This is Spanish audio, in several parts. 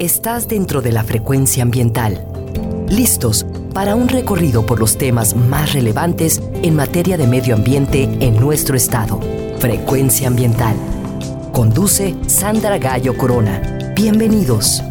Estás dentro de la frecuencia ambiental. Listos para un recorrido por los temas más relevantes en materia de medio ambiente en nuestro estado. Frecuencia ambiental. Conduce Sandra Gallo Corona. Bienvenidos.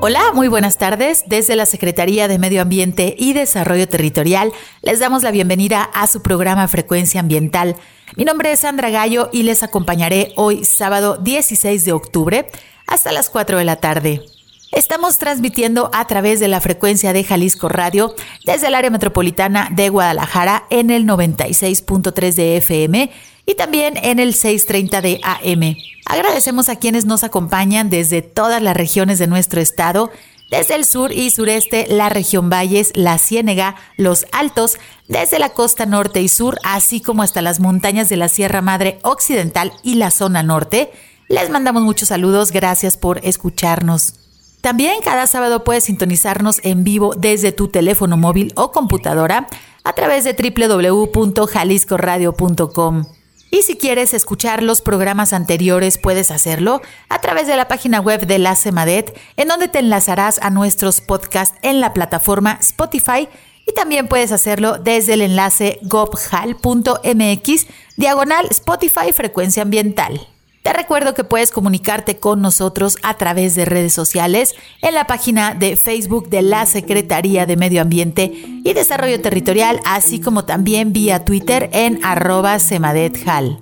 Hola, muy buenas tardes. Desde la Secretaría de Medio Ambiente y Desarrollo Territorial les damos la bienvenida a su programa Frecuencia Ambiental mi nombre es Sandra Gallo y les acompañaré hoy sábado 16 de octubre hasta las 4 de la tarde. Estamos transmitiendo a través de la frecuencia de Jalisco Radio desde el área metropolitana de Guadalajara en el 96.3 de FM y también en el 630 de AM. Agradecemos a quienes nos acompañan desde todas las regiones de nuestro estado desde el sur y sureste, la región Valles, la Ciénega, los Altos, desde la costa norte y sur, así como hasta las montañas de la Sierra Madre Occidental y la zona norte. Les mandamos muchos saludos, gracias por escucharnos. También cada sábado puedes sintonizarnos en vivo desde tu teléfono móvil o computadora a través de www.jaliscoradio.com. Y si quieres escuchar los programas anteriores, puedes hacerlo a través de la página web de la CEMADET, en donde te enlazarás a nuestros podcasts en la plataforma Spotify y también puedes hacerlo desde el enlace gobhal.mx diagonal Spotify Frecuencia Ambiental. Te recuerdo que puedes comunicarte con nosotros a través de redes sociales en la página de Facebook de la Secretaría de Medio Ambiente y Desarrollo Territorial, así como también vía Twitter en arroba semadethal.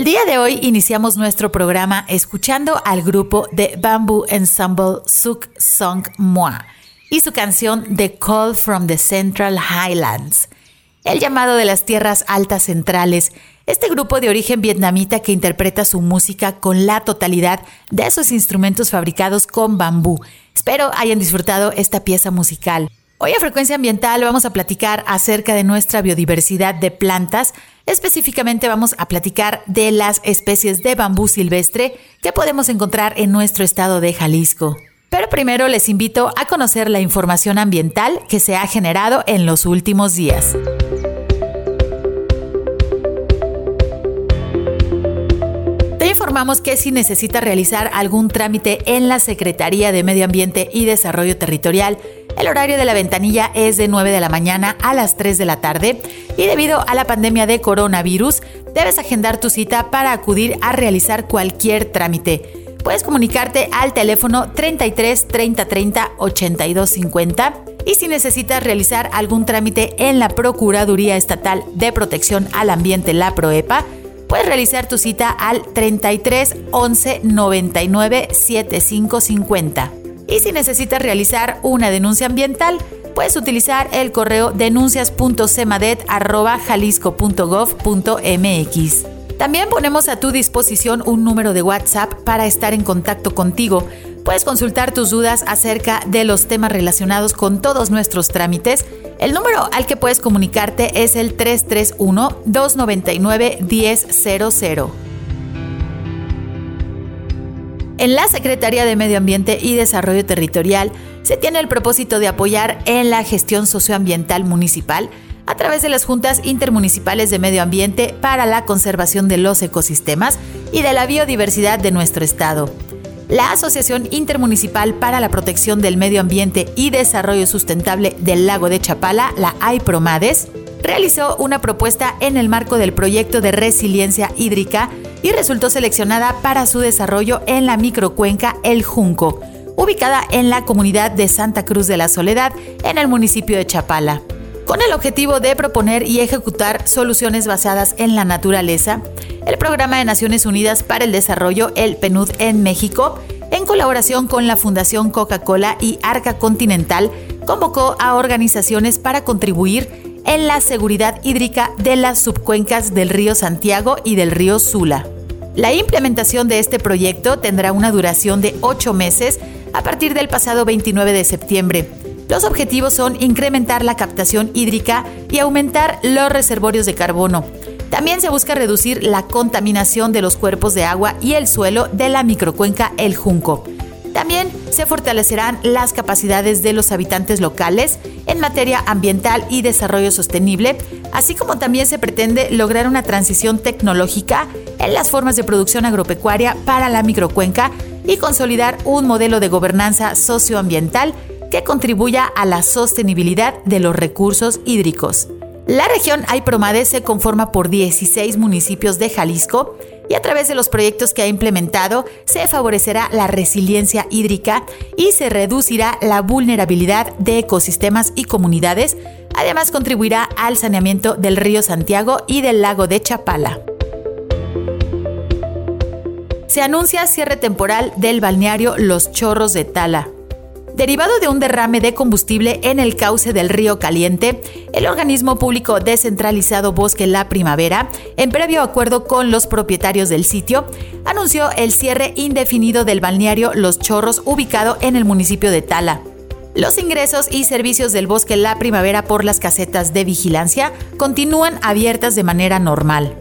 El día de hoy iniciamos nuestro programa escuchando al grupo de Bamboo Ensemble Suk Song Moi y su canción The Call from the Central Highlands, el llamado de las tierras altas centrales, este grupo de origen vietnamita que interpreta su música con la totalidad de sus instrumentos fabricados con bambú. Espero hayan disfrutado esta pieza musical. Hoy a Frecuencia Ambiental vamos a platicar acerca de nuestra biodiversidad de plantas. Específicamente vamos a platicar de las especies de bambú silvestre que podemos encontrar en nuestro estado de Jalisco. Pero primero les invito a conocer la información ambiental que se ha generado en los últimos días. Informamos que si necesitas realizar algún trámite en la Secretaría de Medio Ambiente y Desarrollo Territorial, el horario de la ventanilla es de 9 de la mañana a las 3 de la tarde y debido a la pandemia de coronavirus, debes agendar tu cita para acudir a realizar cualquier trámite. Puedes comunicarte al teléfono 33 30 30 82 50 y si necesitas realizar algún trámite en la Procuraduría Estatal de Protección al Ambiente, la PROEPA, puedes realizar tu cita al 33 11 99 75 50. Y si necesitas realizar una denuncia ambiental, puedes utilizar el correo denuncias.cemadet.jalisco.gov.mx. También ponemos a tu disposición un número de WhatsApp para estar en contacto contigo. Puedes consultar tus dudas acerca de los temas relacionados con todos nuestros trámites. El número al que puedes comunicarte es el 331-299-1000. En la Secretaría de Medio Ambiente y Desarrollo Territorial se tiene el propósito de apoyar en la gestión socioambiental municipal a través de las juntas intermunicipales de medio ambiente para la conservación de los ecosistemas y de la biodiversidad de nuestro estado. La Asociación Intermunicipal para la Protección del Medio Ambiente y Desarrollo Sustentable del Lago de Chapala, la AIPROMADES, realizó una propuesta en el marco del proyecto de resiliencia hídrica y resultó seleccionada para su desarrollo en la microcuenca El Junco, ubicada en la comunidad de Santa Cruz de la Soledad, en el municipio de Chapala. Con el objetivo de proponer y ejecutar soluciones basadas en la naturaleza, el Programa de Naciones Unidas para el Desarrollo, el PNUD en México, en colaboración con la Fundación Coca-Cola y Arca Continental, convocó a organizaciones para contribuir en la seguridad hídrica de las subcuencas del río Santiago y del río Sula. La implementación de este proyecto tendrá una duración de ocho meses a partir del pasado 29 de septiembre. Los objetivos son incrementar la captación hídrica y aumentar los reservorios de carbono. También se busca reducir la contaminación de los cuerpos de agua y el suelo de la microcuenca El Junco. También se fortalecerán las capacidades de los habitantes locales en materia ambiental y desarrollo sostenible, así como también se pretende lograr una transición tecnológica en las formas de producción agropecuaria para la microcuenca y consolidar un modelo de gobernanza socioambiental que contribuya a la sostenibilidad de los recursos hídricos. La región Aypromade se conforma por 16 municipios de Jalisco y a través de los proyectos que ha implementado se favorecerá la resiliencia hídrica y se reducirá la vulnerabilidad de ecosistemas y comunidades. Además contribuirá al saneamiento del río Santiago y del lago de Chapala. Se anuncia cierre temporal del balneario Los Chorros de Tala. Derivado de un derrame de combustible en el cauce del río Caliente, el organismo público descentralizado Bosque La Primavera, en previo acuerdo con los propietarios del sitio, anunció el cierre indefinido del balneario Los Chorros ubicado en el municipio de Tala. Los ingresos y servicios del Bosque La Primavera por las casetas de vigilancia continúan abiertas de manera normal.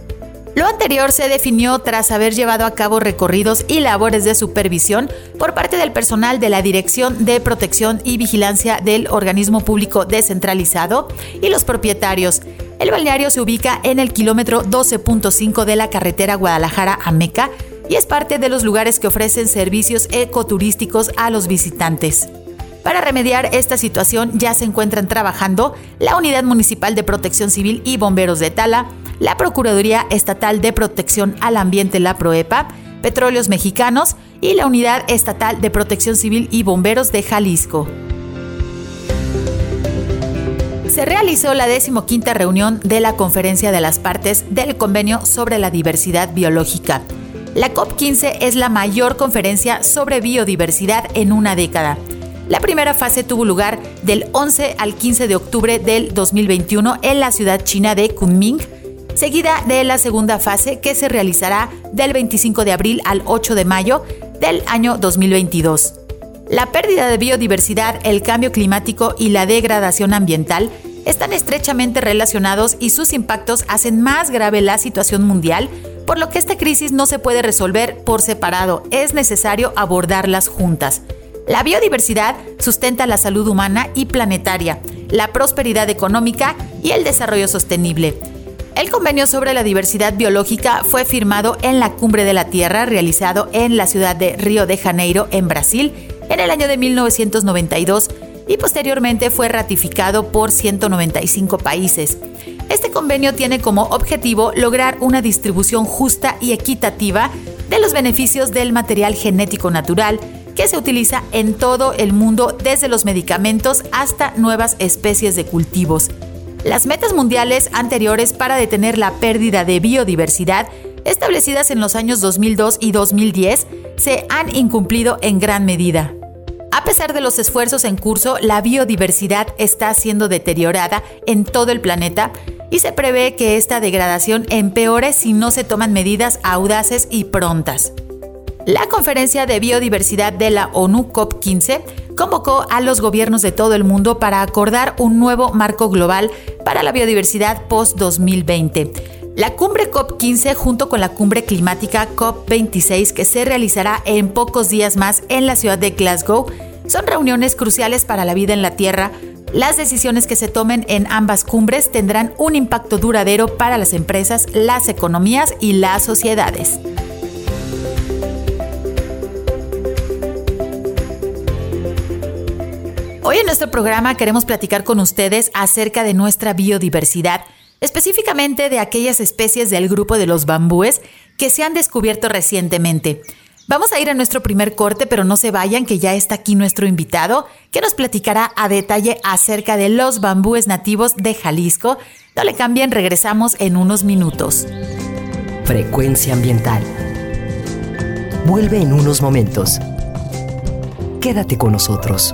Lo anterior se definió tras haber llevado a cabo recorridos y labores de supervisión por parte del personal de la Dirección de Protección y Vigilancia del organismo público descentralizado y los propietarios. El balneario se ubica en el kilómetro 12.5 de la carretera Guadalajara a Meca y es parte de los lugares que ofrecen servicios ecoturísticos a los visitantes. Para remediar esta situación ya se encuentran trabajando la Unidad Municipal de Protección Civil y Bomberos de Tala, la Procuraduría Estatal de Protección al Ambiente, la PROEPA, Petróleos Mexicanos y la Unidad Estatal de Protección Civil y Bomberos de Jalisco. se realizó la decimoquinta reunión de la Conferencia de las Partes del Convenio sobre la Diversidad Biológica. La COP15 es la mayor conferencia sobre biodiversidad en una década. La primera fase tuvo lugar del 11 al 15 de octubre del 2021 en la ciudad china de Kunming, seguida de la segunda fase que se realizará del 25 de abril al 8 de mayo del año 2022. La pérdida de biodiversidad, el cambio climático y la degradación ambiental están estrechamente relacionados y sus impactos hacen más grave la situación mundial, por lo que esta crisis no se puede resolver por separado, es necesario abordarlas juntas. La biodiversidad sustenta la salud humana y planetaria, la prosperidad económica y el desarrollo sostenible. El convenio sobre la diversidad biológica fue firmado en la Cumbre de la Tierra realizado en la ciudad de Río de Janeiro, en Brasil, en el año de 1992 y posteriormente fue ratificado por 195 países. Este convenio tiene como objetivo lograr una distribución justa y equitativa de los beneficios del material genético natural que se utiliza en todo el mundo desde los medicamentos hasta nuevas especies de cultivos. Las metas mundiales anteriores para detener la pérdida de biodiversidad establecidas en los años 2002 y 2010 se han incumplido en gran medida. A pesar de los esfuerzos en curso, la biodiversidad está siendo deteriorada en todo el planeta y se prevé que esta degradación empeore si no se toman medidas audaces y prontas. La Conferencia de Biodiversidad de la ONU COP15 convocó a los gobiernos de todo el mundo para acordar un nuevo marco global para la biodiversidad post-2020. La cumbre COP15 junto con la cumbre climática COP26 que se realizará en pocos días más en la ciudad de Glasgow son reuniones cruciales para la vida en la Tierra. Las decisiones que se tomen en ambas cumbres tendrán un impacto duradero para las empresas, las economías y las sociedades. Hoy en nuestro programa queremos platicar con ustedes acerca de nuestra biodiversidad, específicamente de aquellas especies del grupo de los bambúes que se han descubierto recientemente. Vamos a ir a nuestro primer corte, pero no se vayan, que ya está aquí nuestro invitado, que nos platicará a detalle acerca de los bambúes nativos de Jalisco. No le cambien, regresamos en unos minutos. Frecuencia ambiental. Vuelve en unos momentos. Quédate con nosotros.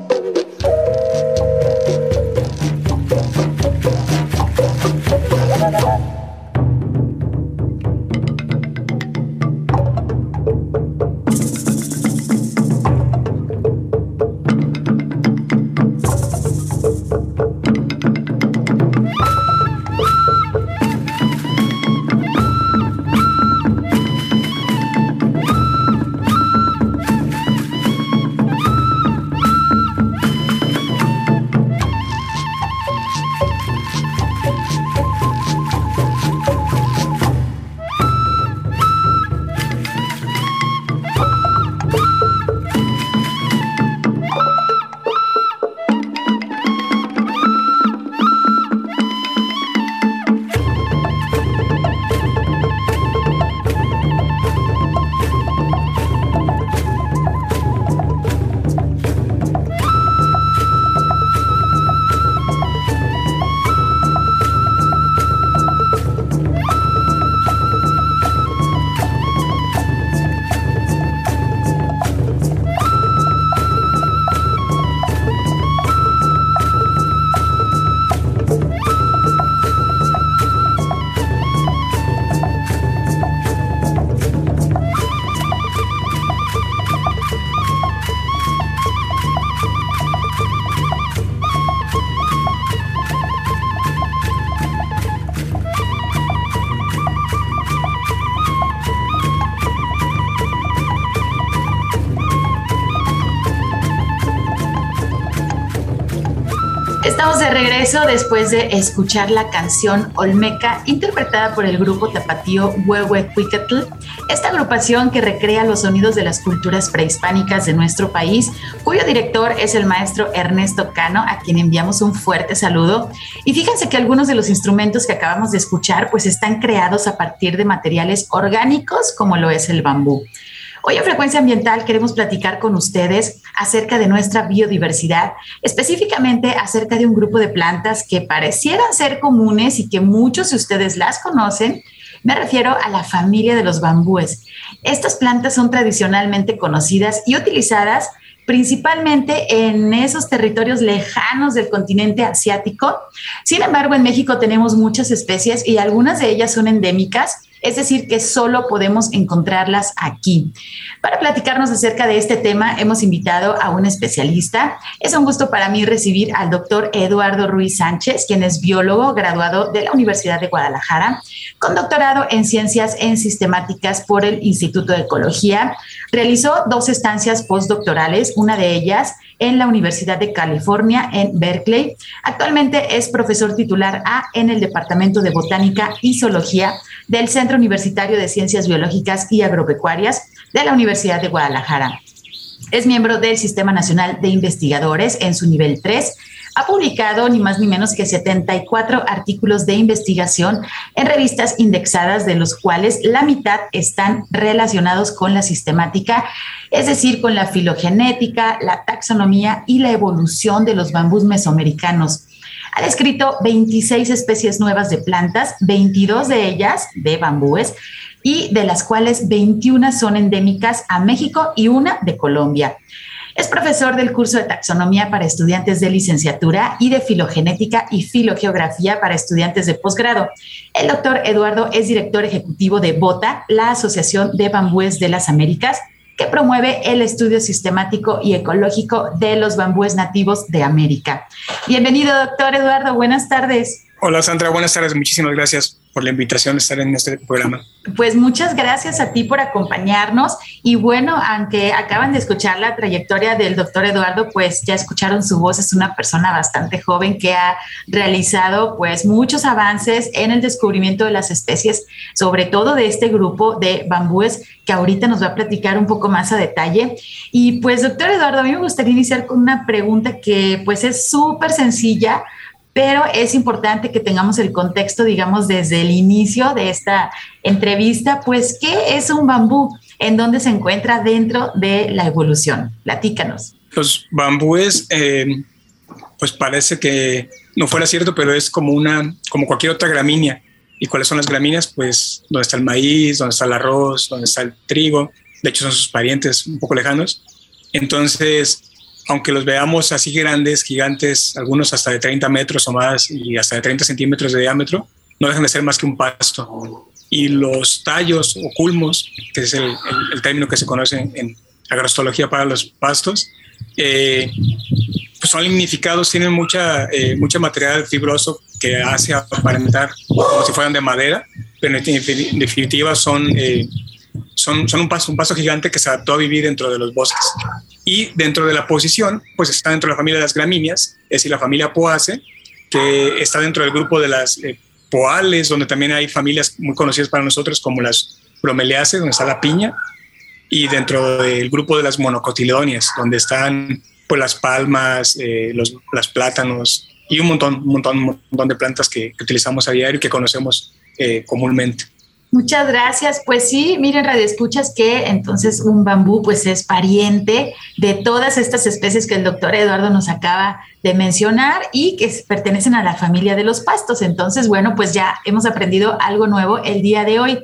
regreso después de escuchar la canción Olmeca, interpretada por el grupo tapatío Huehuecuicatl, esta agrupación que recrea los sonidos de las culturas prehispánicas de nuestro país, cuyo director es el maestro Ernesto Cano, a quien enviamos un fuerte saludo. Y fíjense que algunos de los instrumentos que acabamos de escuchar, pues están creados a partir de materiales orgánicos, como lo es el bambú. Hoy en Frecuencia Ambiental queremos platicar con ustedes acerca de nuestra biodiversidad, específicamente acerca de un grupo de plantas que parecieran ser comunes y que muchos de ustedes las conocen. Me refiero a la familia de los bambúes. Estas plantas son tradicionalmente conocidas y utilizadas principalmente en esos territorios lejanos del continente asiático. Sin embargo, en México tenemos muchas especies y algunas de ellas son endémicas es decir, que solo podemos encontrarlas aquí. Para platicarnos acerca de este tema, hemos invitado a un especialista. Es un gusto para mí recibir al doctor Eduardo Ruiz Sánchez, quien es biólogo graduado de la Universidad de Guadalajara, con doctorado en ciencias en sistemáticas por el Instituto de Ecología. Realizó dos estancias postdoctorales, una de ellas en la Universidad de California en Berkeley. Actualmente es profesor titular A en el Departamento de Botánica y Zoología del Centro Universitario de Ciencias Biológicas y Agropecuarias de la Universidad de Guadalajara. Es miembro del Sistema Nacional de Investigadores en su nivel 3 ha publicado ni más ni menos que 74 artículos de investigación en revistas indexadas, de los cuales la mitad están relacionados con la sistemática, es decir, con la filogenética, la taxonomía y la evolución de los bambús mesoamericanos. Ha descrito 26 especies nuevas de plantas, 22 de ellas de bambúes, y de las cuales 21 son endémicas a México y una de Colombia. Es profesor del curso de taxonomía para estudiantes de licenciatura y de filogenética y filogeografía para estudiantes de posgrado. El doctor Eduardo es director ejecutivo de BOTA, la Asociación de Bambúes de las Américas, que promueve el estudio sistemático y ecológico de los bambúes nativos de América. Bienvenido, doctor Eduardo. Buenas tardes. Hola Sandra, buenas tardes. Muchísimas gracias por la invitación de estar en este programa. Pues muchas gracias a ti por acompañarnos. Y bueno, aunque acaban de escuchar la trayectoria del doctor Eduardo, pues ya escucharon su voz. Es una persona bastante joven que ha realizado pues muchos avances en el descubrimiento de las especies, sobre todo de este grupo de bambúes que ahorita nos va a platicar un poco más a detalle. Y pues doctor Eduardo, a mí me gustaría iniciar con una pregunta que pues es súper sencilla pero es importante que tengamos el contexto, digamos, desde el inicio de esta entrevista, pues, ¿qué es un bambú? ¿En dónde se encuentra dentro de la evolución? Platícanos. Los bambúes, eh, pues parece que no fuera cierto, pero es como una, como cualquier otra gramínea. ¿Y cuáles son las gramíneas? Pues donde está el maíz, donde está el arroz, donde está el trigo. De hecho, son sus parientes un poco lejanos. Entonces, aunque los veamos así grandes, gigantes, algunos hasta de 30 metros o más y hasta de 30 centímetros de diámetro, no dejan de ser más que un pasto. Y los tallos o culmos, que es el, término que se conoce en agrostología para los pastos, eh, pues son lignificados, tienen mucha, eh, mucha material fibroso que hace aparentar como si fueran de madera, pero en definitiva son, eh, son, son un, paso, un paso gigante que se adaptó a vivir dentro de los bosques. Y dentro de la posición, pues está dentro de la familia de las gramíneas, es decir, la familia Poace, que está dentro del grupo de las eh, Poales, donde también hay familias muy conocidas para nosotros como las Bromeliaceae, donde está la piña, y dentro del grupo de las monocotiledonias, donde están pues las palmas, eh, los las plátanos y un montón, un montón, un montón de plantas que, utilizamos a diario y que conocemos eh, comúnmente. Muchas gracias. Pues sí, miren, Radio Escuchas, que entonces un bambú pues es pariente de todas estas especies que el doctor Eduardo nos acaba de mencionar y que pertenecen a la familia de los pastos. Entonces, bueno, pues ya hemos aprendido algo nuevo el día de hoy.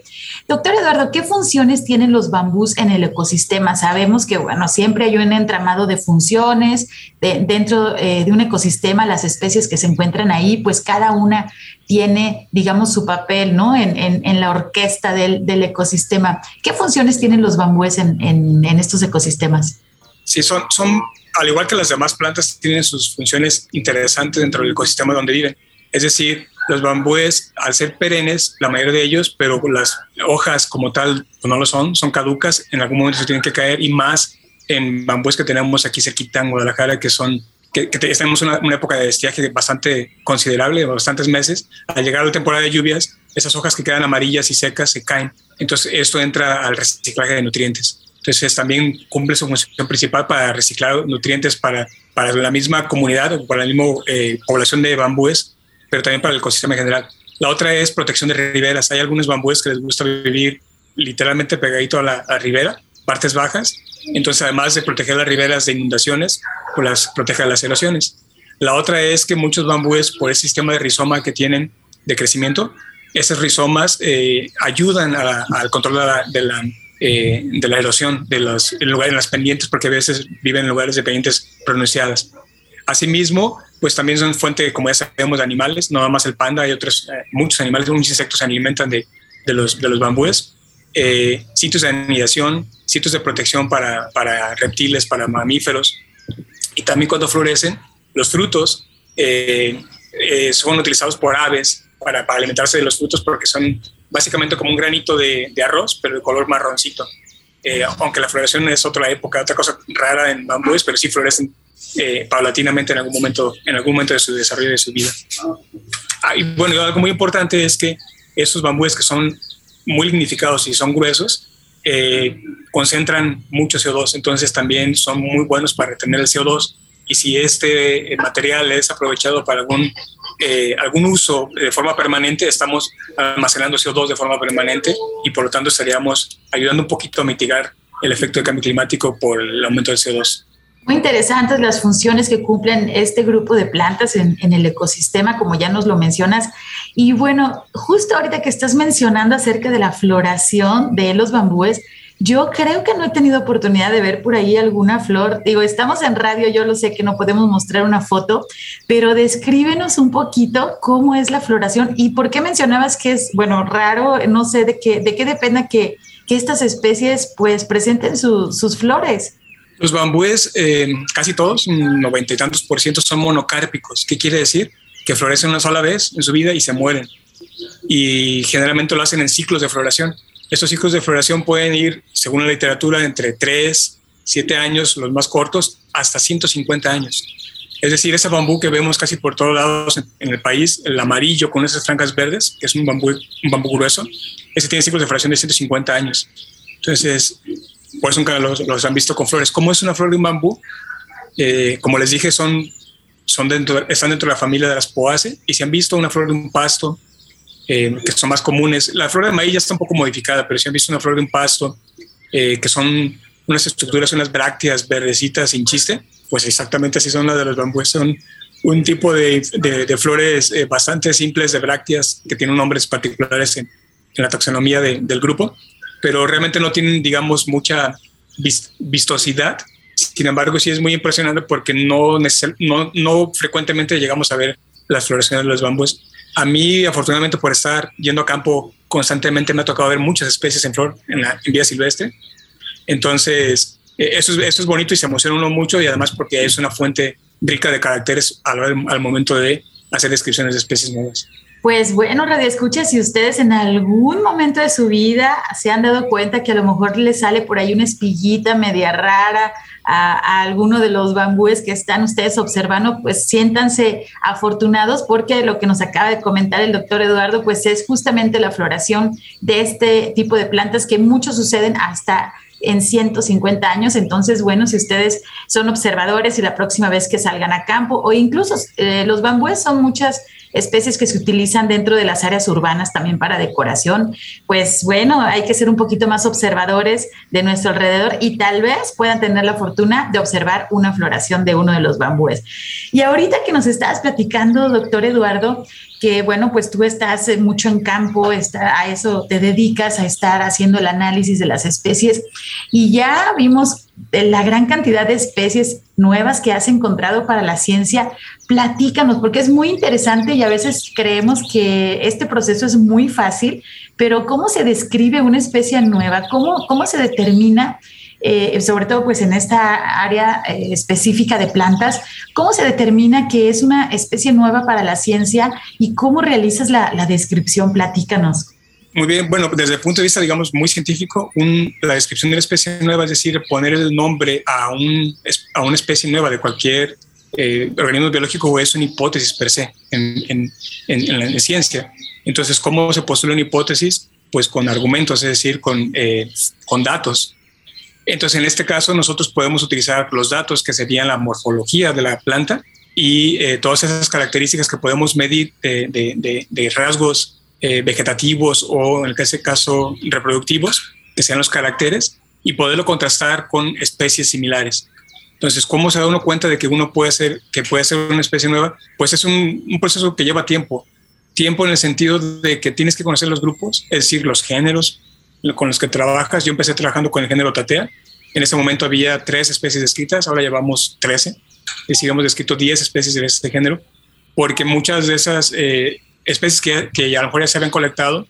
Doctor Eduardo, ¿qué funciones tienen los bambús en el ecosistema? Sabemos que, bueno, siempre hay un entramado de funciones dentro eh, de un ecosistema, las especies que se encuentran ahí, pues cada una tiene, digamos, su papel, ¿no? En, la orquesta del, ecosistema. ¿Qué funciones tienen los bambúes en, en estos ecosistemas? Sí, son, son al igual que las demás plantas, tienen sus funciones interesantes dentro del ecosistema donde viven. Es decir, los bambúes, al ser perennes, la mayoría de ellos, pero las hojas como tal no lo son, son caducas, en algún momento se tienen que caer y más en bambúes que tenemos aquí cerquita en Guadalajara, que son que, que en una, época de estiaje bastante considerable, de bastantes meses. Al llegar la temporada de lluvias, esas hojas que quedan amarillas y secas se caen. Entonces, esto entra al reciclaje de nutrientes. Entonces, también cumple su función principal para reciclar nutrientes para, para la misma comunidad o para la misma eh, población de bambúes, pero también para el ecosistema en general. La otra es protección de riberas. Hay algunos bambúes que les gusta vivir literalmente pegadito a la, ribera, partes bajas. Entonces, además de proteger las riberas de inundaciones, pues las protege de las erosiones. La otra es que muchos bambúes, por el sistema de rizoma que tienen de crecimiento, esos rizomas eh, ayudan al control de la, eh, de la, erosión de los, en, lugar, las pendientes, porque a veces viven en lugares de pendientes pronunciadas. Asimismo, pues también son fuente, como ya sabemos, de animales, no nada más el panda, hay otros, eh, muchos animales, muchos insectos se alimentan de, de, los, de los bambúes. Sitios de anidación, sitios de protección para, para, reptiles, para mamíferos. Y también cuando florecen, los frutos son utilizados por aves para, alimentarse de los frutos porque son básicamente como un granito de, arroz, pero de color marroncito. Eh, aunque la floración es otra época, otra cosa rara en bambúes, pero sí florecen eh, paulatinamente en algún momento, en algún momento de su desarrollo de su vida. Ah, y bueno, algo muy importante es que estos bambúes que son muy lignificados y son gruesos, eh, concentran mucho CO2, entonces también son muy buenos para retener el CO2 y si este material es aprovechado para algún eh, algún uso de forma permanente, estamos almacenando CO2 de forma permanente y por lo tanto estaríamos ayudando un poquito a mitigar el efecto del cambio climático por el aumento del CO2. Muy interesantes las funciones que cumplen este grupo de plantas en, en, el ecosistema, como ya nos lo mencionas. Y bueno, justo ahorita que estás mencionando acerca de la floración de los bambúes, yo creo que no he tenido oportunidad de ver por ahí alguna flor. Digo, estamos en radio, yo lo sé que no podemos mostrar una foto, pero descríbenos un poquito cómo es la floración y por qué mencionabas que es, bueno, raro, no sé de qué, de qué dependa que, que estas especies pues presenten sus flores. Los bambúes, eh, casi todos, noventa y tantos por ciento, son monocárpicos. ¿Qué quiere decir? Que florecen una sola vez en su vida y se mueren. Y generalmente lo hacen en ciclos de floración. Estos ciclos de floración pueden ir, según la literatura, entre 3, 7 años, los más cortos, hasta 150 años. Es decir, ese bambú que vemos casi por todos lados en, el país, el amarillo con esas franjas verdes, que es un bambú, un bambú grueso, ese tiene ciclos de floración de 150 años. Entonces, por eso nunca los, han visto con flores. ¿Cómo es una flor de un bambú? Eh, como les dije, son, son dentro, están dentro de la familia de las poaceae y si han visto una flor de un pasto, eh, que son más comunes. La flor de maíz ya está un poco modificada, pero si han visto una flor de un pasto, eh, que son unas estructuras, unas brácteas verdecitas sin chiste, pues exactamente así son las de los bambúes. Son un tipo de, de, flores eh, bastante simples de brácteas que tienen nombres particulares en, en la taxonomía del grupo, pero realmente no tienen, digamos, mucha vistosidad. Sin embargo, sí es muy impresionante porque no, no, no frecuentemente llegamos a ver las floraciones de los bambúes a mí, afortunadamente, por estar yendo a campo constantemente, me ha tocado ver muchas especies en flor en, la, vida silvestre. Entonces, eh, eso es, eso es bonito y se emociona uno mucho y además porque es una fuente rica de caracteres al, al momento de hacer descripciones de especies nuevas. Pues bueno, Radio Escucha, si ustedes en algún momento de su vida se han dado cuenta que a lo mejor les sale por ahí una espillita media rara a, alguno de los bambúes que están ustedes observando, pues siéntanse afortunados porque lo que nos acaba de comentar el doctor Eduardo, pues es justamente la floración de este tipo de plantas que muchos suceden hasta en 150 años. Entonces, bueno, si ustedes son observadores y la próxima vez que salgan a campo o incluso eh, los bambúes son muchas especies que se utilizan dentro de las áreas urbanas también para decoración, pues bueno, hay que ser un poquito más observadores de nuestro alrededor y tal vez puedan tener la fortuna de observar una floración de uno de los bambúes. Y ahorita que nos estás platicando, doctor Eduardo, que bueno, pues tú estás mucho en campo, está, a eso te dedicas, a estar haciendo el análisis de las especies y ya vimos la gran cantidad de especies nuevas que has encontrado para la ciencia. Platícanos, porque es muy interesante y a veces creemos que este proceso es muy fácil, pero ¿cómo se describe una especie nueva? ¿Cómo, cómo se determina eh, sobre todo pues en esta área eh, específica de plantas, ¿cómo se determina que es una especie nueva para la ciencia y cómo realizas la, descripción? Platícanos. Muy bien, bueno, desde el punto de vista, digamos, muy científico, la descripción de la especie nueva es decir, poner el nombre a, un, a una especie nueva de cualquier eh, organismos biológicos es una hipótesis per se en, la ciencia. Entonces, ¿cómo se postula una hipótesis? Pues con argumentos, es decir, con, eh, con datos. Entonces, en este caso, nosotros podemos utilizar los datos que serían la morfología de la planta y eh, todas esas características que podemos medir de, de, rasgos vegetativos o, en este caso, reproductivos, que sean los caracteres, y poderlo contrastar con especies similares. Entonces, ¿cómo se da uno cuenta de que uno puede ser, que puede ser una especie nueva? Pues es un, un, proceso que lleva tiempo. Tiempo en el sentido de que tienes que conocer los grupos, es decir, los géneros con los que trabajas. Yo empecé trabajando con el género Tatea. En ese momento había tres especies descritas, ahora llevamos 13. Y sigamos descrito 10 especies de este género, porque muchas de esas eh, especies que, que, a lo mejor ya se habían colectado,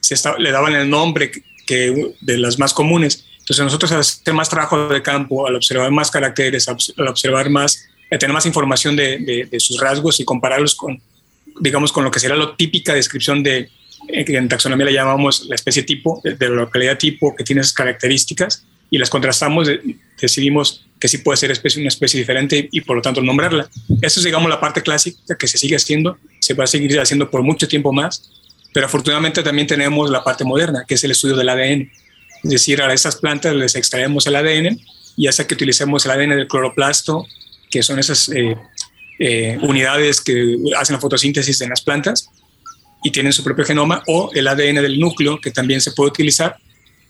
se le daban el nombre que, de las más comunes entonces nosotros al hacer más trabajo de campo, al observar más caracteres, al observar más, al tener más información de, sus rasgos y compararlos con, digamos, con lo que sería la típica descripción de, eh, en taxonomía le llamamos la especie tipo, de, la localidad tipo, que tiene esas características, y las contrastamos, decidimos que sí puede ser especie, una especie diferente y por lo tanto nombrarla. Eso es, digamos, la parte clásica que se sigue haciendo, se va a seguir haciendo por mucho tiempo más, pero afortunadamente también tenemos la parte moderna, que es el estudio del ADN. Es decir, a esas plantas les extraemos el ADN, ya sea que utilicemos el ADN del cloroplasto, que son esas eh, eh, unidades que hacen la fotosíntesis en las plantas y tienen su propio genoma, o el ADN del núcleo, que también se puede utilizar.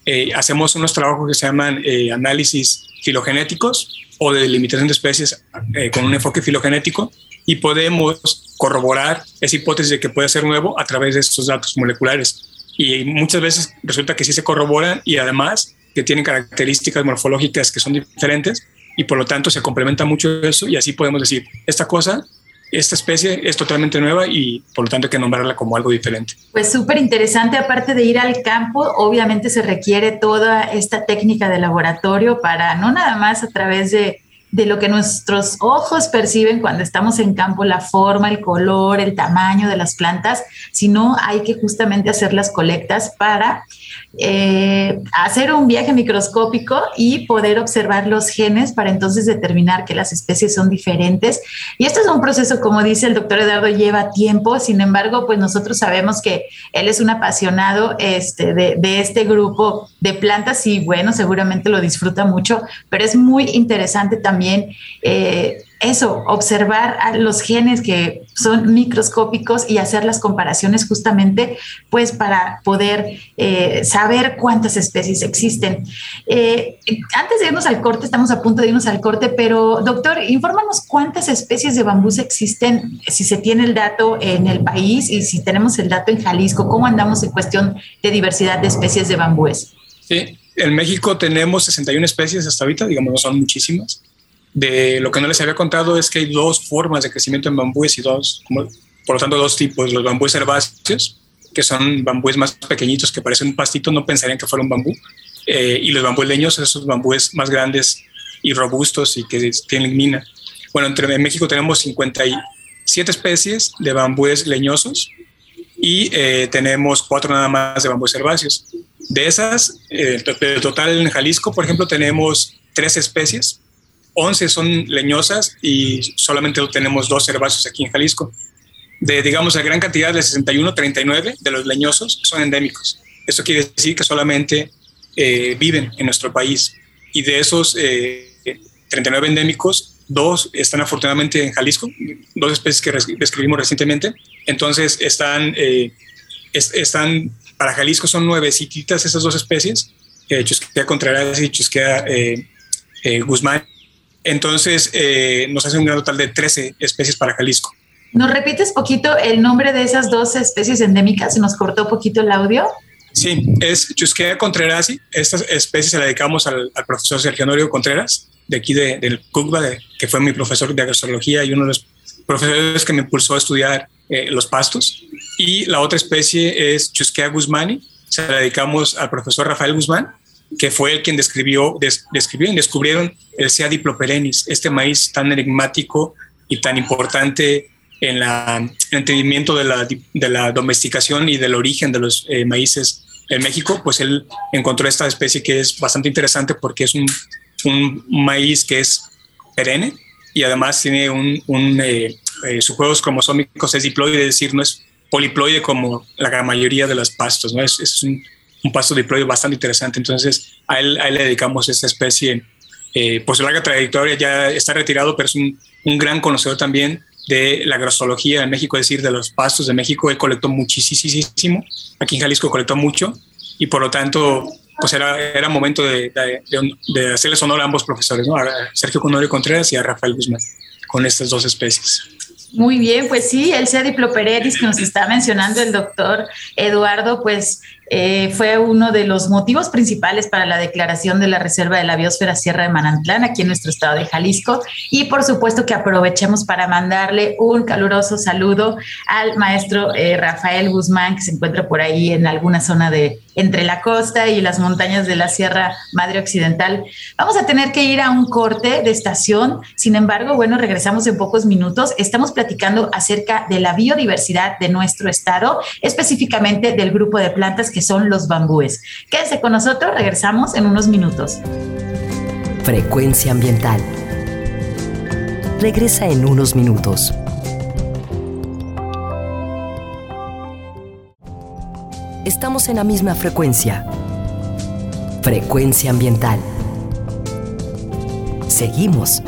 Eh, hacemos unos trabajos que se llaman análisis filogenéticos o de limitación de especies con un enfoque filogenético y podemos corroborar esa hipótesis de que puede ser nuevo a través de estos datos moleculares y muchas veces resulta que sí se corroboran y además que tienen características morfológicas que son diferentes y por lo tanto se complementa mucho eso y así podemos decir, esta cosa, esta especie es totalmente nueva y por lo tanto hay que nombrarla como algo diferente. Pues súper interesante, aparte de ir al campo, obviamente se requiere toda esta técnica de laboratorio para no nada más a través de de lo que nuestros ojos perciben cuando estamos en campo, la forma, el color, el tamaño de las plantas, sino hay que justamente hacer las colectas para eh, hacer un viaje microscópico y poder observar los genes para entonces determinar que las especies son diferentes. Y esto es un proceso, como dice el doctor Eduardo, lleva tiempo, sin embargo, pues nosotros sabemos que él es un apasionado este, de, de este grupo de plantas y bueno, seguramente lo disfruta mucho, pero es muy interesante también eh, eso, observar a los genes que son microscópicos y hacer las comparaciones justamente pues para poder eh, saber cuántas especies existen. Eh, antes de irnos al corte, estamos a punto de irnos al corte, pero doctor, infórmanos cuántas especies de bambús existen, si se tiene el dato en el país y si tenemos el dato en Jalisco, cómo andamos en cuestión de diversidad de especies de bambúes. Sí, en México tenemos 61 especies hasta ahorita, digamos, no son muchísimas. De lo que no les había contado es que hay dos formas de crecimiento en bambúes y dos, por lo tanto, dos tipos. Los bambúes herbáceos, que son bambúes más pequeñitos que parecen un pastito, no pensarían que fuera un bambú. Eh, y los bambúes leños, esos bambúes más grandes y robustos y que tienen mina. Bueno, en México tenemos 57 especies de bambúes leñosos y eh, tenemos cuatro nada más de bambúes herbáceos. De esas, eh, total en Jalisco, por ejemplo, tenemos tres especies, 11 son leñosas y solamente tenemos dos herbáceos aquí en Jalisco. De, digamos, la gran cantidad de 61, 39 de los leñosos son endémicos. Esto quiere decir que solamente eh, viven en nuestro país. Y de esos 39 endémicos, dos están afortunadamente en Jalisco, dos especies que describimos recientemente. Entonces, están, están para Jalisco son nuevecitas esas dos especies, eh, Chusquea Contreras y Chusquea eh, eh, Guzmán. Entonces eh, nos hace un gran total de 13 especies para Jalisco. ¿Nos repites poquito el nombre de esas dos especies endémicas? ¿Se nos cortó poquito el audio? Sí, es Chusquea Contreras. Esta especie se la dedicamos al, profesor Sergio Norio Contreras, de aquí de, del CUCBA, que fue mi profesor de agrozoología y uno de los profesores que me impulsó a estudiar eh, los pastos. Y la otra especie es Chusquea guzmani, se la dedicamos al profesor Rafael Guzmán, que fue el quien describió, describió y descubrieron el Sea diploperennis, este maíz tan enigmático y tan importante en la, el entendimiento de la, de la, domesticación y del origen de los eh, maíces en México, pues él encontró esta especie que es bastante interesante porque es un, un maíz que es perenne, y además tiene un, un eh, eh, sus juegos cromosómicos es diploide, es decir, no es poliploide como la gran mayoría de los pastos, ¿no? Es, es un, un, pasto diploide bastante interesante, entonces a él, le dedicamos esta especie, eh, por su larga trayectoria, ya está retirado, pero es un, un gran conocedor también de la grostología en México, es decir, de los pastos de México. Él colectó muchísimo. Aquí en Jalisco colectó mucho y por lo tanto, pues era, era momento de, de, de hacerles honor a ambos profesores, ¿no? a Sergio Conorio Contreras y a Rafael Guzmán, con estas dos especies. Muy bien, pues sí, el sea Diploperetis que nos está mencionando el doctor Eduardo, pues eh, fue uno de los motivos principales para la declaración de la Reserva de la Biosfera Sierra de Manantlán aquí en nuestro estado de Jalisco. Y por supuesto que aprovechemos para mandarle un caluroso saludo al maestro eh, Rafael Guzmán, que se encuentra por ahí en alguna zona de entre la costa y las montañas de la Sierra Madre Occidental. Vamos a tener que ir a un corte de estación. Sin embargo, bueno, regresamos en pocos minutos. Estamos platicando acerca de la biodiversidad de nuestro estado, específicamente del grupo de plantas son los bambúes. Quédense con nosotros, regresamos en unos minutos. Frecuencia ambiental. Regresa en unos minutos. Estamos en la misma frecuencia. Frecuencia ambiental. Seguimos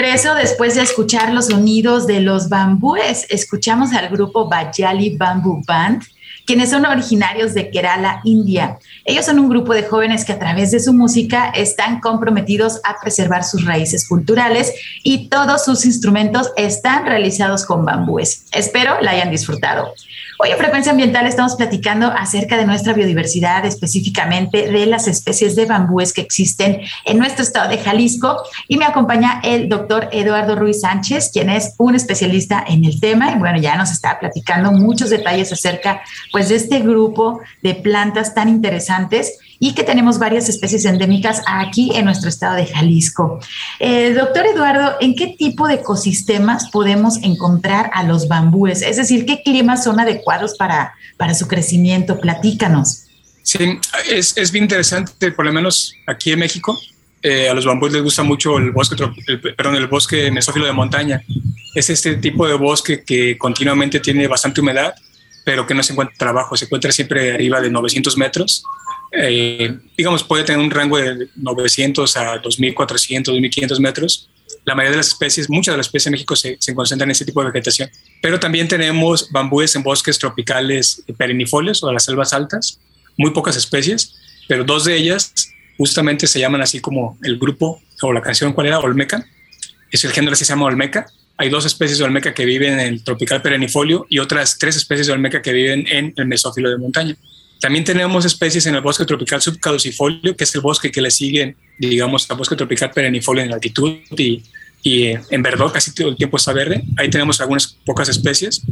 regreso después de escuchar los sonidos de los bambúes. Escuchamos al grupo Bajali Bamboo Band quienes son originarios de Kerala, India. Ellos son un grupo de jóvenes que a través de su música están comprometidos a preservar sus raíces culturales y todos sus instrumentos están realizados con bambúes. Espero la hayan disfrutado. Hoy en Frecuencia Ambiental estamos platicando acerca de nuestra biodiversidad, específicamente de las especies de bambúes que existen en nuestro estado de Jalisco. Y me acompaña el doctor Eduardo Ruiz Sánchez, quien es un especialista en el tema. Y bueno, ya nos está platicando muchos detalles acerca pues, de este grupo de plantas tan interesantes y que tenemos varias especies endémicas aquí en nuestro estado de Jalisco. Eh, doctor Eduardo, ¿en qué tipo de ecosistemas podemos encontrar a los bambúes? Es decir, ¿qué climas son adecuados para, para su crecimiento? Platícanos. Sí, es, es bien interesante, por lo menos aquí en México. Eh, a los bambúes les gusta mucho el bosque, el, perdón, el bosque mesófilo de montaña. Es este tipo de bosque que continuamente tiene bastante humedad, pero que no se encuentra abajo, se encuentra siempre arriba de 900 metros eh, digamos, puede tener un rango de 900 a 2400, 2500 metros. La mayoría de las especies, muchas de las especies en México se, se concentran en ese tipo de vegetación. Pero también tenemos bambúes en bosques tropicales perennifolios o las selvas altas, muy pocas especies, pero dos de ellas justamente se llaman así como el grupo o la canción, ¿cuál era? Olmeca. Es el género que se llama Olmeca. Hay dos especies de Olmeca que viven en el tropical perennifolio y otras tres especies de Olmeca que viven en el mesófilo de montaña. También tenemos especies en el bosque tropical subcaducifolio, que es el bosque que le sigue, digamos, al bosque tropical perennifolio en altitud y, y eh, en verdad casi todo el tiempo está verde. Ahí tenemos algunas pocas especies.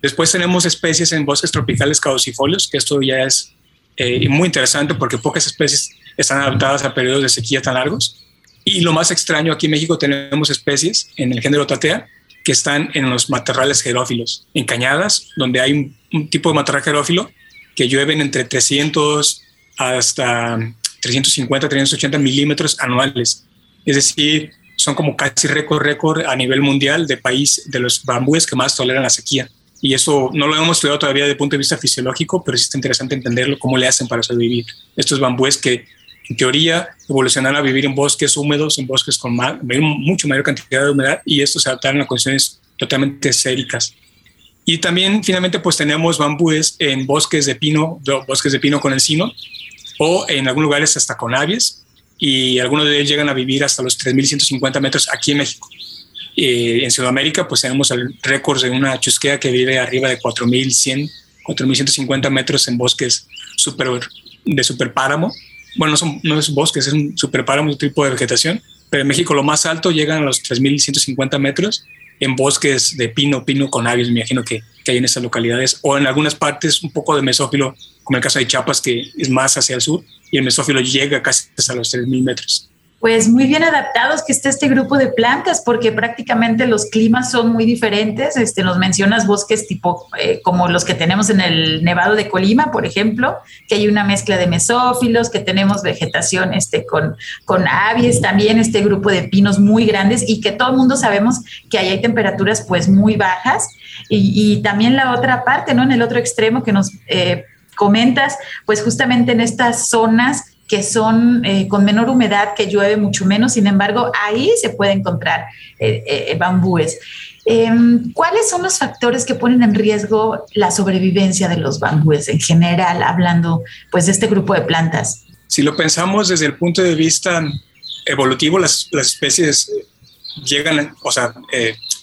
Después tenemos especies en bosques tropicales caducifolios, que esto ya es eh, muy interesante porque pocas especies están adaptadas a periodos de sequía tan largos. Y lo más extraño, aquí en México tenemos especies en el género Tatea que están en los matorrales jerófilos, en cañadas, donde hay un, tipo de matorral jerófilo que llueven entre 300 hasta 350, 380 milímetros anuales. Es decir, son como casi récord, récord a nivel mundial de país de los bambúes que más toleran la sequía. Y eso no lo hemos estudiado todavía desde el punto de vista fisiológico, pero sí está interesante entenderlo, cómo le hacen para sobrevivir. Estos bambúes que en teoría evolucionaron a vivir en bosques húmedos, en bosques con mucho mayor cantidad de humedad, y estos se adaptaron a condiciones totalmente séricas. Y también finalmente pues tenemos bambúes en bosques de pino, bosques de pino con encino o en algunos lugares hasta con aves y algunos de ellos llegan a vivir hasta los 3.150 metros aquí en México. Eh, en Sudamérica pues tenemos el récord de una chusquea que vive arriba de 4.100, 4.150 metros en bosques super, de superpáramo. Bueno, no, son, no es bosques, es un superpáramo, un tipo de vegetación, pero en México lo más alto llegan a los 3.150 metros en bosques de pino, pino con aves, me imagino que, que, hay en esas localidades, o en algunas partes un poco de mesófilo, como el caso de Chiapas, que es más hacia el sur, y el mesófilo llega casi hasta los 3.000 metros pues muy bien adaptados que esté este grupo de plantas, porque prácticamente los climas son muy diferentes. Este, nos mencionas bosques tipo eh, como los que tenemos en el Nevado de Colima, por ejemplo, que hay una mezcla de mesófilos, que tenemos vegetación este, con, con aves, también este grupo de pinos muy grandes y que todo el mundo sabemos que ahí hay temperaturas pues muy bajas. Y, también la otra parte, ¿no? En el otro extremo que nos eh, comentas, pues justamente en estas zonas que son eh, con menor humedad, que llueve mucho menos, sin embargo, ahí se puede encontrar eh, eh, bambúes. Em, ¿Cuáles son los factores que ponen en riesgo la sobrevivencia de los bambúes en general, hablando pues de este grupo de plantas? Si lo pensamos desde el punto de vista evolutivo, las, las especies llegan, o sea,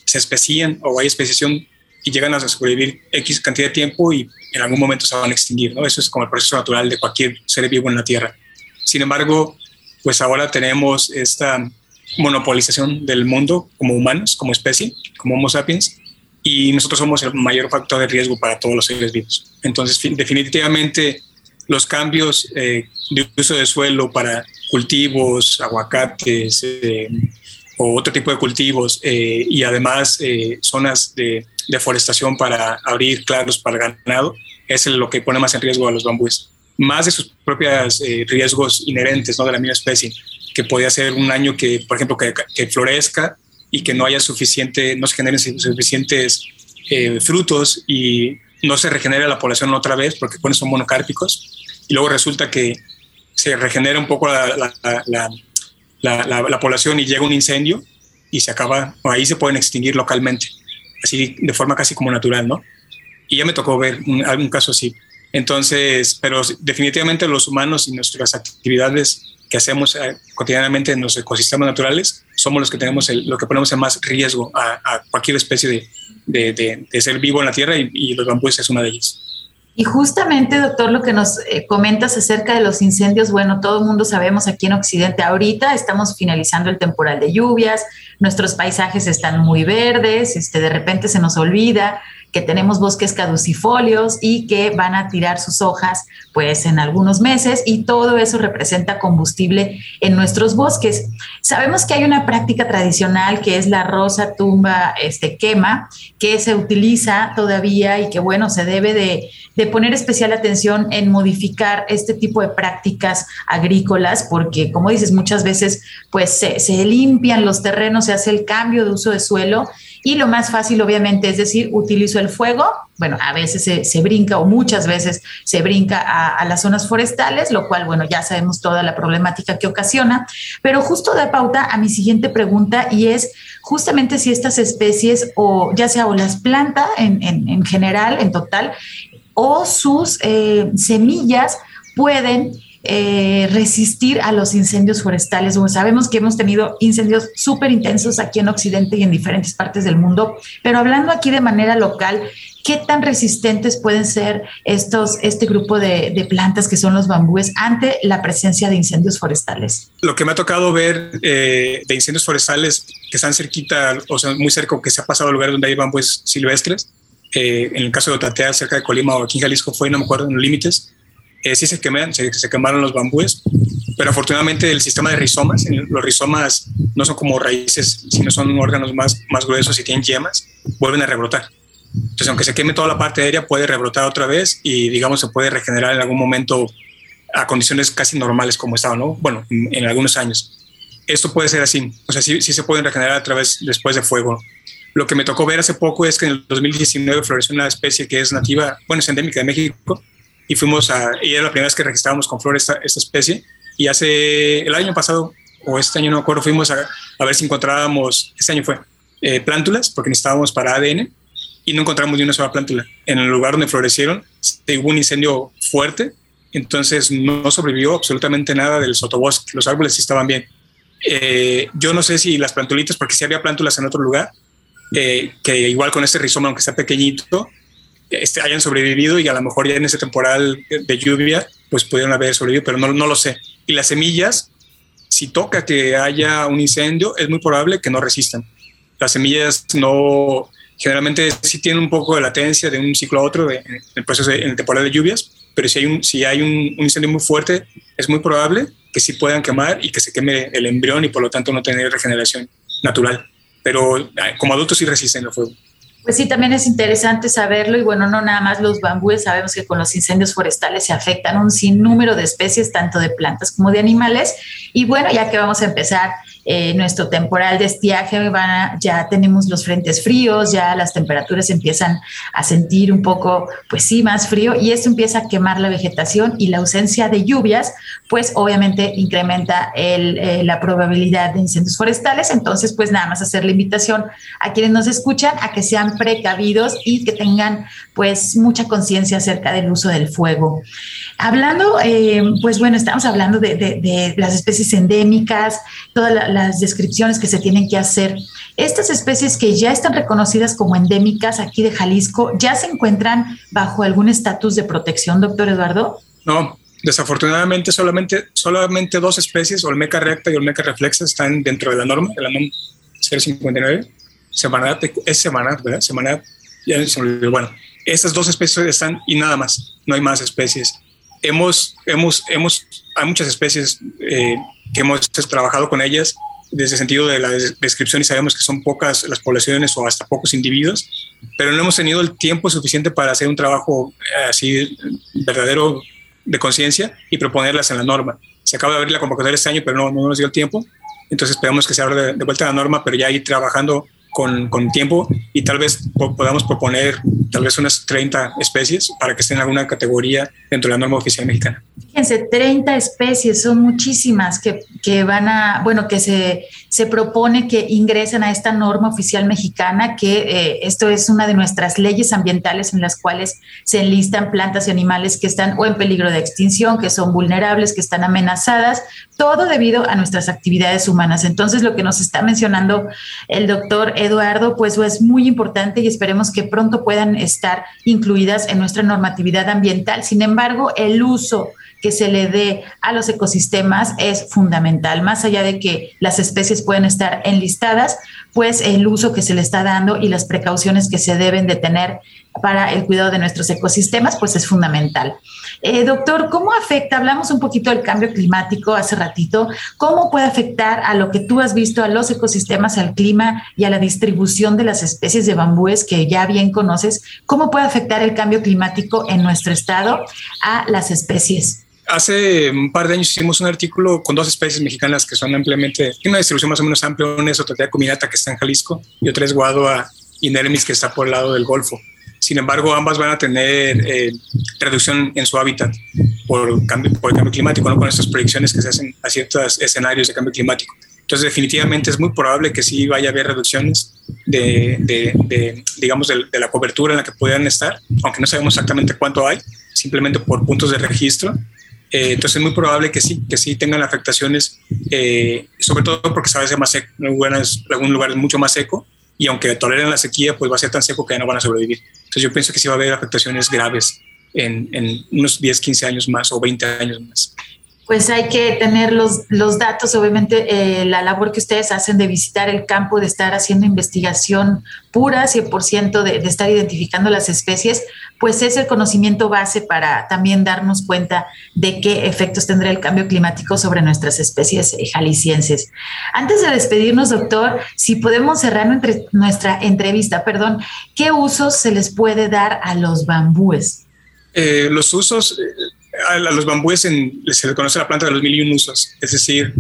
se especían o hay especiación y llegan a sobrevivir X cantidad de tiempo y en algún momento se van a extinguir, ¿no? Eso es como el proceso natural de cualquier ser vivo en la Tierra. Sin embargo, pues ahora tenemos esta monopolización del mundo como humanos, como especie, como Homo sapiens, y nosotros somos el mayor factor de riesgo para todos los seres vivos. Entonces, definitivamente los cambios eh, de uso de suelo para cultivos, aguacates eh, o otro tipo de cultivos eh, y además zonas de deforestación para abrir claros para ganado es lo que pone más en riesgo a los bambúes más de sus propios eh, riesgos inherentes ¿no? de la misma especie, que podía ser un año que, por ejemplo, que, que florezca y que no haya suficiente, no se generen suficientes eh, frutos y no se regenere la población otra vez porque son monocárpicos y luego resulta que se regenera un poco la, la, la, la población y llega un incendio y se acaba, ahí se pueden extinguir localmente, así de forma casi como natural, ¿no? Y ya me tocó ver algún caso así. Entonces, pero definitivamente los humanos y nuestras actividades que hacemos eh, cotidianamente en los ecosistemas naturales somos los que tenemos lo que ponemos en más riesgo a, cualquier especie de, de, ser vivo en la Tierra y, y los bambúes es una de ellas. Y justamente, doctor, lo que nos eh, comentas acerca de los incendios, bueno, todo el mundo sabemos aquí en Occidente ahorita estamos finalizando el temporal de lluvias, nuestros paisajes están muy verdes, este, de repente se nos olvida que tenemos bosques caducifolios y que van a tirar sus hojas pues en algunos meses y todo eso representa combustible en nuestros bosques. Sabemos que hay una práctica tradicional que es la rosa tumba este quema que se utiliza todavía y que bueno, se debe de, de poner especial atención en modificar este tipo de prácticas agrícolas porque como dices muchas veces pues se, se limpian los terrenos, se hace el cambio de uso de suelo y lo más fácil, obviamente, es decir, utilizo el fuego. Bueno, a veces se, brinca o muchas veces se brinca a, las zonas forestales, lo cual, bueno, ya sabemos toda la problemática que ocasiona. Pero justo da pauta a mi siguiente pregunta y es justamente si estas especies, o ya sea o las plantas en, general, en total, o sus eh, semillas pueden eh, resistir a los incendios forestales. Bueno, sabemos que hemos tenido incendios súper intensos aquí en Occidente y en diferentes partes del mundo, pero hablando aquí de manera local, ¿qué tan resistentes pueden ser estos, este grupo de, plantas que son los bambúes ante la presencia de incendios forestales? Lo que me ha tocado ver eh, de incendios forestales que están cerquita, o sea, muy cerca, que se ha pasado a lugares donde hay bambúes silvestres, eh, en el caso de Otatea, cerca de Colima o aquí en Jalisco fue, no me acuerdo, en los límites, eh, sí se, queman, se, quemaron los bambúes, pero afortunadamente el sistema de rizomas, los rizomas no son como raíces, sino son órganos más, más gruesos y tienen yemas, vuelven a rebrotar. Entonces, aunque se queme toda la parte aérea, puede rebrotar otra vez y, digamos, se puede regenerar en algún momento a condiciones casi normales como estaba, ¿no? Bueno, en, algunos años. Esto puede ser así, o sea, sí, sí se pueden regenerar a través después de fuego. Lo que me tocó ver hace poco es que en el 2019 floreció una especie que es nativa, bueno, es endémica de México, y fuimos a, y era la primera vez que registrábamos con flores esta, esta especie. Y hace el año pasado, o este año no me acuerdo, fuimos a, a ver si encontrábamos, este año fue, eh, plántulas, porque necesitábamos para ADN, y no encontramos ni una sola plántula. En el lugar donde florecieron, hubo un incendio fuerte, entonces no sobrevivió absolutamente nada del sotobosque. Los árboles sí estaban bien. Eh, yo no sé si las plantulitas, porque sí había plántulas en otro lugar, eh, que igual con este rizoma, aunque está pequeñito, este, hayan sobrevivido y a lo mejor ya en ese temporal de lluvia, pues pudieron haber sobrevivido, pero no, no lo sé. Y las semillas, si toca que haya un incendio, es muy probable que no resistan. Las semillas no, generalmente sí tienen un poco de latencia de un ciclo a otro en el proceso en el temporal de lluvias, pero si hay un, si hay un, un, incendio muy fuerte, es muy probable que sí puedan quemar y que se queme el embrión y por lo tanto no tener regeneración natural. Pero como adultos sí resisten el fuego. Pues sí, también es interesante saberlo y bueno, no nada más los bambúes, sabemos que con los incendios forestales se afectan un sinnúmero de especies, tanto de plantas como de animales. Y bueno, ya que vamos a empezar eh, nuestro temporal de estiaje, ya tenemos los frentes fríos, ya las temperaturas empiezan a sentir un poco, pues sí, más frío y esto empieza a quemar la vegetación y la ausencia de lluvias, pues obviamente incrementa eh, la probabilidad de incendios forestales. Entonces, pues nada más hacer la invitación a quienes nos escuchan a que sean precavidos y que tengan pues mucha conciencia acerca del uso del fuego. Hablando, eh, pues bueno, estamos hablando de, de las especies endémicas, todas las descripciones que se tienen que hacer. Estas especies que ya están reconocidas como endémicas aquí de Jalisco, ¿ya se encuentran bajo algún estatus de protección, doctor Eduardo? No, desafortunadamente solamente, solamente dos especies, Olmeca recta y Olmeca reflexa, están dentro de la norma, de la norma 059. Semanat, es Semanat, ¿verdad? Semanat, ya bueno, estas dos especies están y nada más, no hay más especies. Hemos, hemos, hemos, hay muchas especies eh, que hemos trabajado con ellas desde el sentido de la descripción y sabemos que son pocas las poblaciones o hasta pocos individuos, pero no hemos tenido el tiempo suficiente para hacer un trabajo eh, así verdadero de conciencia y proponerlas en la norma. Se acaba de abrir la convocatoria este año, pero no, no nos dio el tiempo, entonces esperamos que se abra de, vuelta la norma, pero ya ir trabajando con, con, tiempo y tal vez podamos proponer tal vez unas 30 especies para que estén en alguna categoría dentro de la norma oficial mexicana. Fíjense, 30 especies, son muchísimas que, que van a, bueno, que se, se, propone que ingresen a esta norma oficial mexicana, que eh, esto es una de nuestras leyes ambientales en las cuales se enlistan plantas y animales que están o en peligro de extinción, que son vulnerables, que están amenazadas, todo debido a nuestras actividades humanas. Entonces, lo que nos está mencionando el doctor Eduardo, pues es muy importante y esperemos que pronto puedan estar incluidas en nuestra normatividad ambiental. Sin embargo, el uso que se le dé a los ecosistemas es fundamental. Más allá de que las especies pueden estar enlistadas, pues el uso que se le está dando y las precauciones que se deben de tener para el cuidado de nuestros ecosistemas, pues es fundamental. Eh, doctor, ¿cómo afecta? Hablamos un poquito del cambio climático hace ratito. ¿Cómo puede afectar a lo que tú has visto, a los ecosistemas, al clima y a la distribución de las especies de bambúes que ya bien conoces? ¿Cómo puede afectar el cambio climático en nuestro estado a las especies? Hace un par de años hicimos un artículo con dos especies mexicanas que son ampliamente, tiene una distribución más o menos amplia. Una es Otatea combinata que está en Jalisco y otra es Guadua inermis que está por el lado del Golfo. Sin embargo, ambas van a tener eh, reducción en su hábitat por, cambio, por el cambio climático, ¿no? con estas proyecciones que se hacen a ciertos escenarios de cambio climático. Entonces, definitivamente es muy probable que sí vaya a haber reducciones de, de, digamos, de, la cobertura en la que puedan estar, aunque no sabemos exactamente cuánto hay, simplemente por puntos de registro. Eh, entonces es muy probable que sí, que sí tengan afectaciones, eh, sobre todo porque ser más seco, en algún lugar es mucho más seco y aunque toleren la sequía, pues va a ser tan seco que ya no van a sobrevivir. Entonces yo pienso que sí va a haber afectaciones graves en, en unos 10, 15 años más o 20 años más pues hay que tener los, los datos, obviamente eh, la labor que ustedes hacen de visitar el campo, de estar haciendo investigación pura, 100% de, de estar identificando las especies, pues es el conocimiento base para también darnos cuenta de qué efectos tendrá el cambio climático sobre nuestras especies eh, jaliscienses. Antes de despedirnos, doctor, si podemos cerrar nuestra entrevista, perdón, ¿qué usos se les puede dar a los bambúes? Eh, los usos, a los bambúes se les conoce la planta de los mil y un usos. Es decir,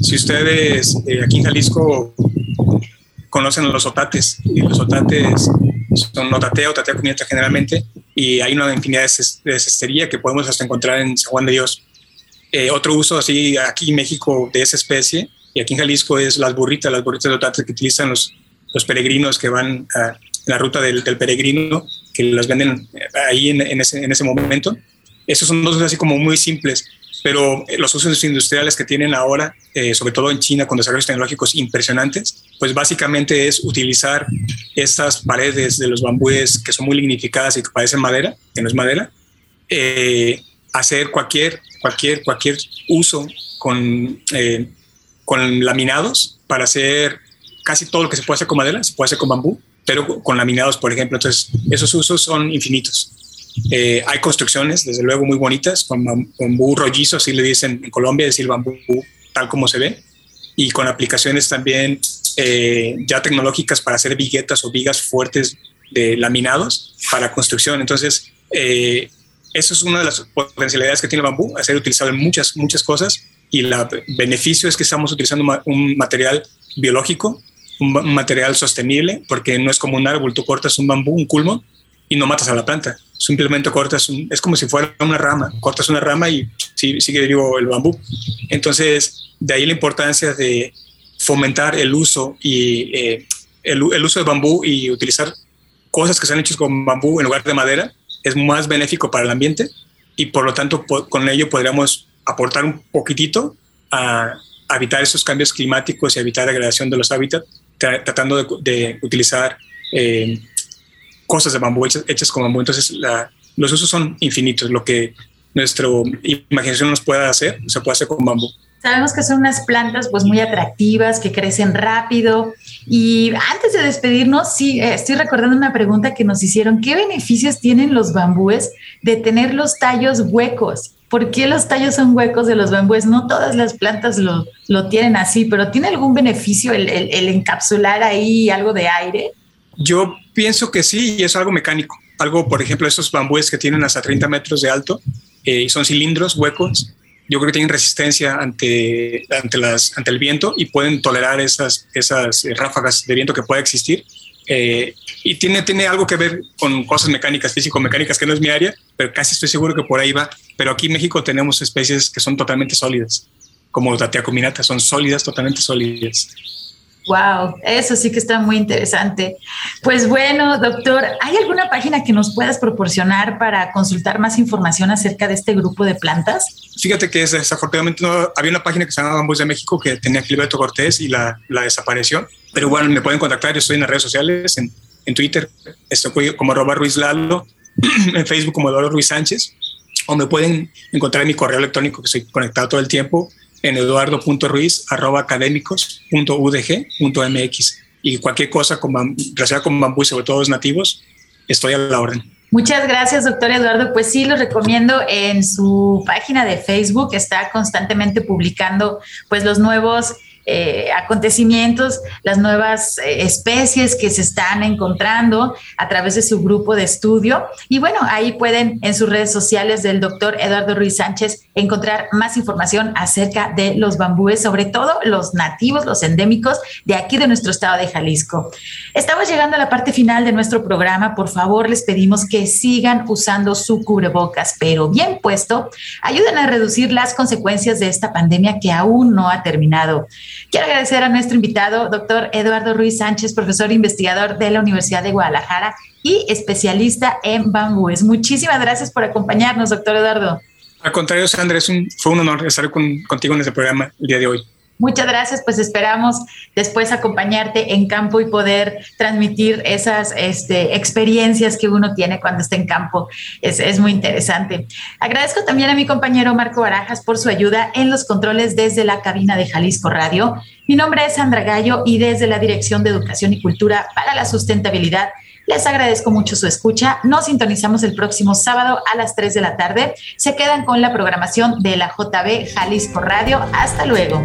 si ustedes eh, aquí en Jalisco conocen los otates, y los otates son otatea, otatea cunieta generalmente, y hay una infinidad de, cestería que podemos hasta encontrar en San Juan de Dios. Eh, otro uso así aquí en México de esa especie, y aquí en Jalisco es las burritas, las burritas de otates que utilizan los, los peregrinos que van a, en la ruta del, del, peregrino, que las venden ahí en, en, ese, en ese momento esos son dos así como muy simples, pero eh, los usos industriales que tienen ahora, eh, sobre todo en China, con desarrollos tecnológicos impresionantes, pues básicamente es utilizar estas paredes de los bambúes que son muy lignificadas y que parecen madera, que no es madera, eh, hacer cualquier, cualquier, cualquier uso con, con laminados para hacer casi todo lo que se puede hacer con madera, se puede hacer con bambú, pero con laminados, por ejemplo. Entonces, esos usos son infinitos. Eh, hay construcciones, desde luego, muy bonitas, con bambú rollizo, así le dicen en Colombia, es decir, bambú tal como se ve, y con aplicaciones también eh, ya tecnológicas para hacer viguetas o vigas fuertes de laminados para construcción. Entonces, eh, eso es una de las potencialidades que tiene el bambú, hacer utilizado en muchas, muchas cosas, y el beneficio es que estamos utilizando un material biológico, un, material sostenible, porque no es como un árbol, tú cortas un bambú, un culmo, y no matas a la planta simplemente cortas, es como si fuera una rama, cortas una rama y sigue vivo el bambú. Entonces, de ahí la importancia de fomentar el uso y eh, el, uso de bambú y utilizar cosas que sean hechas con bambú en lugar de madera es más benéfico para el ambiente y por lo tanto con ello podríamos aportar un poquitito a, evitar esos cambios climáticos y evitar la degradación de los hábitats, tratando de, utilizar eh, cosas de bambú hechas, con bambú. Entonces, los usos son infinitos. Lo que nuestra imaginación nos pueda hacer, se puede hacer con bambú. Sabemos que son unas plantas pues muy atractivas, que crecen rápido. Y antes de despedirnos, sí, eh, estoy recordando una pregunta que nos hicieron. ¿Qué beneficios tienen los bambúes de tener los tallos huecos? ¿Por qué los tallos son huecos de los bambúes? No todas las plantas lo, lo tienen así, pero ¿tiene algún beneficio el, el, el encapsular ahí algo de aire? Yo pienso que sí, y es algo mecánico. Algo, por ejemplo, estos bambúes que tienen hasta 30 metros de alto eh, y son cilindros huecos, yo creo que tienen resistencia ante, ante, las, ante el viento y pueden tolerar esas, esas eh, ráfagas de viento que pueda existir. Eh, y tiene, tiene algo que ver con cosas mecánicas, físico-mecánicas, que no es mi área, pero casi estoy seguro que por ahí va. pero aquí en México tenemos especies que son totalmente sólidas, como Dateacuminata, son sólidas, totalmente sólidas. Wow, eso sí que está muy interesante. Pues bueno, doctor, ¿hay alguna página que nos puedas proporcionar para consultar más información acerca de este grupo de plantas? Fíjate que desafortunadamente no, había una página que se llamaba Bambús de México que tenía Gilberto Cortés y la, la desapareció. Pero bueno, me pueden contactar, yo estoy en las redes sociales, en, en Twitter, estoy como arroba Ruiz Lalo, en Facebook como Eduardo Ruiz Sánchez, o me pueden encontrar en mi correo electrónico que estoy conectado todo el tiempo, en eduardo.ruiz.académicos.udg.mx. Y cualquier cosa con, relacionada con bambú y sobre todo los nativos, estoy a la orden. Muchas gracias, doctor Eduardo. Pues sí, lo recomiendo en su página de Facebook. Está constantemente publicando pues los nuevos eh, acontecimientos, las nuevas eh, especies que se están encontrando a través de su grupo de estudio. Y bueno, ahí pueden en sus redes sociales del doctor Eduardo Ruiz Sánchez encontrar más información acerca de los bambúes, sobre todo los nativos, los endémicos de aquí de nuestro estado de Jalisco. Estamos llegando a la parte final de nuestro programa. Por favor, les pedimos que sigan usando su cubrebocas, pero bien puesto. Ayuden a reducir las consecuencias de esta pandemia que aún no ha terminado. Quiero agradecer a nuestro invitado, doctor Eduardo Ruiz Sánchez, profesor investigador de la Universidad de Guadalajara y especialista en bambúes. Muchísimas gracias por acompañarnos, doctor Eduardo. Al contrario, Sandra, fue un honor estar contigo en este programa el día de hoy. Muchas gracias, pues esperamos después acompañarte en campo y poder transmitir esas este, experiencias que uno tiene cuando está en campo. Es, es, muy interesante. Agradezco también a mi compañero Marco Barajas por su ayuda en los controles desde la cabina de Jalisco Radio. Mi nombre es Sandra Gallo y desde la Dirección de Educación y Cultura para la Sustentabilidad. Les agradezco mucho su escucha. Nos sintonizamos el próximo sábado a las 3 de la tarde. Se quedan con la programación de la JB Jalisco Radio. Hasta luego.